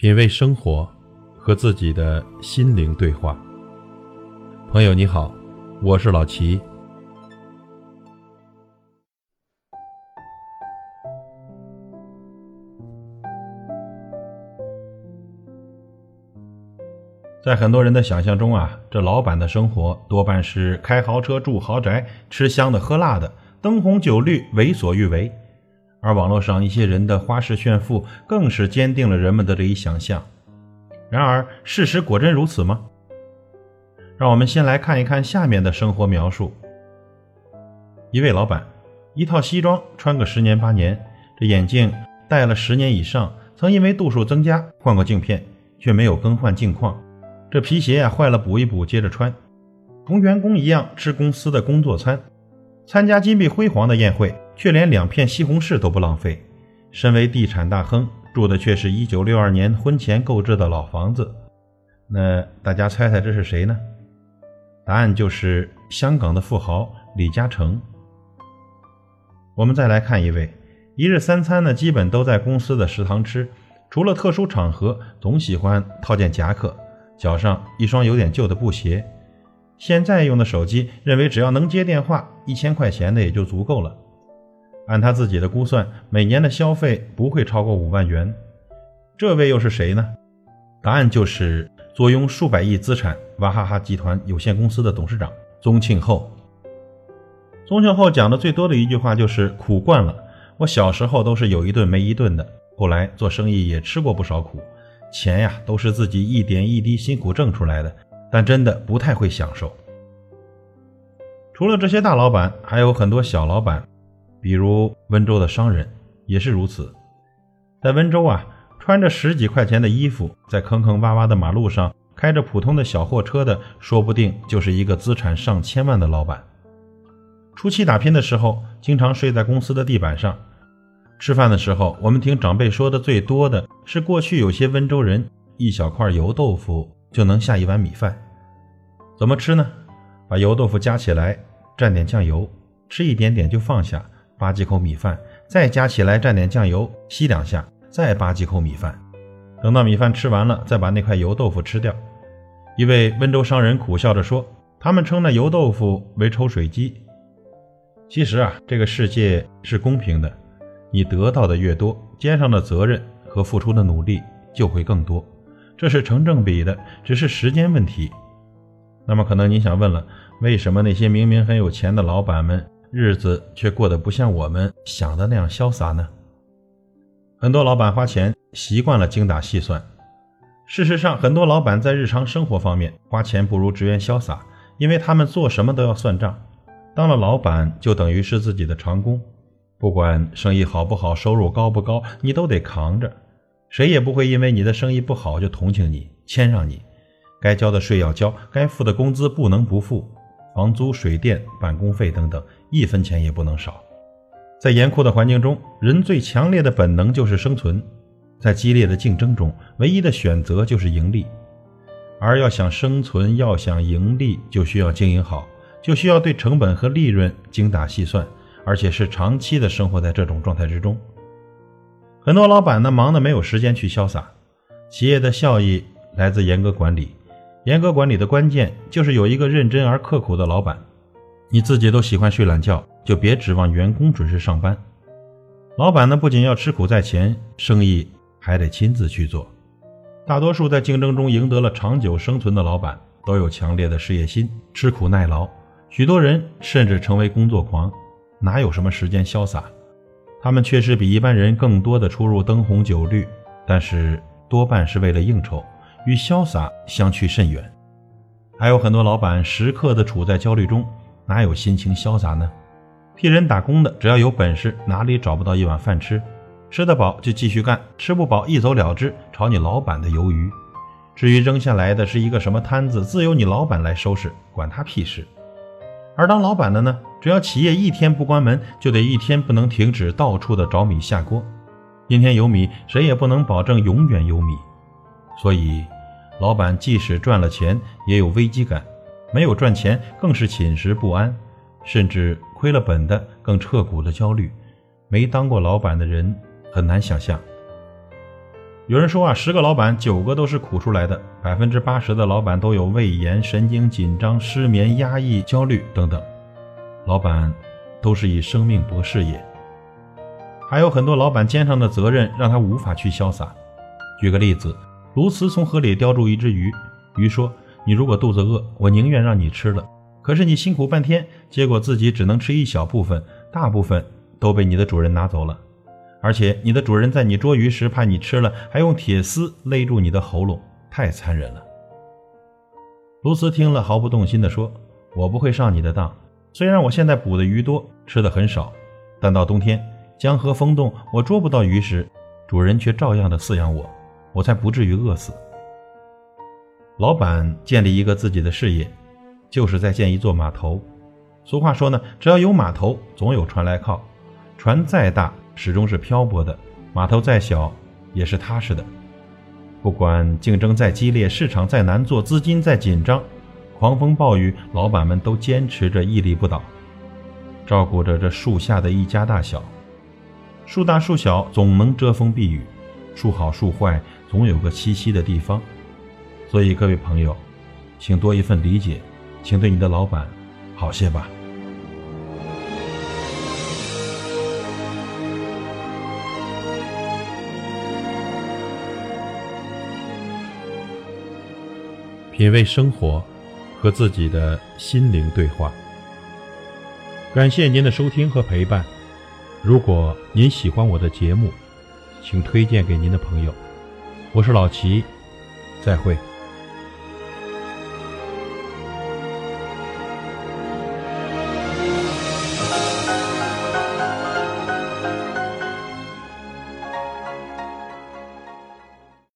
品味生活，和自己的心灵对话。朋友你好，我是老齐。在很多人的想象中啊，这老板的生活多半是开豪车、住豪宅、吃香的喝辣的、灯红酒绿、为所欲为。而网络上一些人的花式炫富，更是坚定了人们的这一想象。然而，事实果真如此吗？让我们先来看一看下面的生活描述：一位老板，一套西装穿个十年八年，这眼镜戴了十年以上，曾因为度数增加换过镜片，却没有更换镜框。这皮鞋呀坏了补一补，接着穿。同员工一样吃公司的工作餐，参加金碧辉煌的宴会。却连两片西红柿都不浪费。身为地产大亨，住的却是一九六二年婚前购置的老房子。那大家猜猜这是谁呢？答案就是香港的富豪李嘉诚。我们再来看一位，一日三餐呢，基本都在公司的食堂吃，除了特殊场合，总喜欢套件夹克，脚上一双有点旧的布鞋。现在用的手机，认为只要能接电话，一千块钱的也就足够了。按他自己的估算，每年的消费不会超过五万元。这位又是谁呢？答案就是坐拥数百亿资产娃哈哈集团有限公司的董事长宗庆后。宗庆后讲的最多的一句话就是“苦惯了”。我小时候都是有一顿没一顿的，后来做生意也吃过不少苦，钱呀都是自己一点一滴辛苦挣出来的，但真的不太会享受。除了这些大老板，还有很多小老板。比如温州的商人也是如此，在温州啊，穿着十几块钱的衣服，在坑坑洼洼的马路上开着普通的小货车的，说不定就是一个资产上千万的老板。初期打拼的时候，经常睡在公司的地板上。吃饭的时候，我们听长辈说的最多的是，过去有些温州人一小块油豆腐就能下一碗米饭。怎么吃呢？把油豆腐夹起来，蘸点酱油，吃一点点就放下。扒几口米饭，再夹起来蘸点酱油，吸两下，再扒几口米饭。等到米饭吃完了，再把那块油豆腐吃掉。一位温州商人苦笑着说：“他们称那油豆腐为抽水机。”其实啊，这个世界是公平的，你得到的越多，肩上的责任和付出的努力就会更多，这是成正比的，只是时间问题。那么，可能你想问了，为什么那些明明很有钱的老板们？日子却过得不像我们想的那样潇洒呢。很多老板花钱习惯了精打细算，事实上，很多老板在日常生活方面花钱不如职员潇洒，因为他们做什么都要算账。当了老板就等于是自己的长工，不管生意好不好，收入高不高，你都得扛着。谁也不会因为你的生意不好就同情你、谦让你。该交的税要交，该付的工资不能不付，房租、水电、办公费等等。一分钱也不能少。在严酷的环境中，人最强烈的本能就是生存。在激烈的竞争中，唯一的选择就是盈利。而要想生存，要想盈利，就需要经营好，就需要对成本和利润精打细算，而且是长期的生活在这种状态之中。很多老板呢，忙得没有时间去潇洒。企业的效益来自严格管理，严格管理的关键就是有一个认真而刻苦的老板。你自己都喜欢睡懒觉，就别指望员工准时上班。老板呢，不仅要吃苦在前，生意还得亲自去做。大多数在竞争中赢得了长久生存的老板，都有强烈的事业心，吃苦耐劳。许多人甚至成为工作狂，哪有什么时间潇洒？他们确实比一般人更多的出入灯红酒绿，但是多半是为了应酬，与潇洒相去甚远。还有很多老板时刻的处在焦虑中。哪有心情潇洒呢？替人打工的，只要有本事，哪里找不到一碗饭吃？吃得饱就继续干，吃不饱一走了之，炒你老板的鱿鱼。至于扔下来的是一个什么摊子，自有你老板来收拾，管他屁事。而当老板的呢，只要企业一天不关门，就得一天不能停止，到处的找米下锅。今天有米，谁也不能保证永远有米。所以，老板即使赚了钱，也有危机感。没有赚钱，更是寝食不安，甚至亏了本的更彻骨的焦虑。没当过老板的人很难想象。有人说啊，十个老板九个都是苦出来的，百分之八十的老板都有胃炎、神经紧张、失眠、压抑、焦虑等等。老板都是以生命搏事业，还有很多老板肩上的责任让他无法去潇洒。举个例子，卢茨从河里叼住一只鱼，鱼说：“你如果肚子饿，我宁愿让你吃了。可是你辛苦半天，结果自己只能吃一小部分，大部分都被你的主人拿走了。”而且你的主人在你捉鱼时怕你吃了，还用铁丝勒住你的喉咙，太残忍了。卢斯听了毫不动心地说：“我不会上你的当。虽然我现在捕的鱼多，吃的很少，但到冬天江河封冻，我捉不到鱼时，主人却照样的饲养我，我才不至于饿死。”老板建立一个自己的事业，就是在建一座码头。俗话说呢，只要有码头，总有船来靠。船再大。始终是漂泊的，码头再小也是踏实的。不管竞争再激烈，市场再难做，资金再紧张，狂风暴雨，老板们都坚持着屹立不倒，照顾着这树下的一家大小。树大树小总能遮风避雨，树好树坏总有个栖息的地方。所以各位朋友，请多一份理解，请对你的老板好些吧。品味生活，和自己的心灵对话。感谢您的收听和陪伴。如果您喜欢我的节目，请推荐给您的朋友。我是老齐，再会。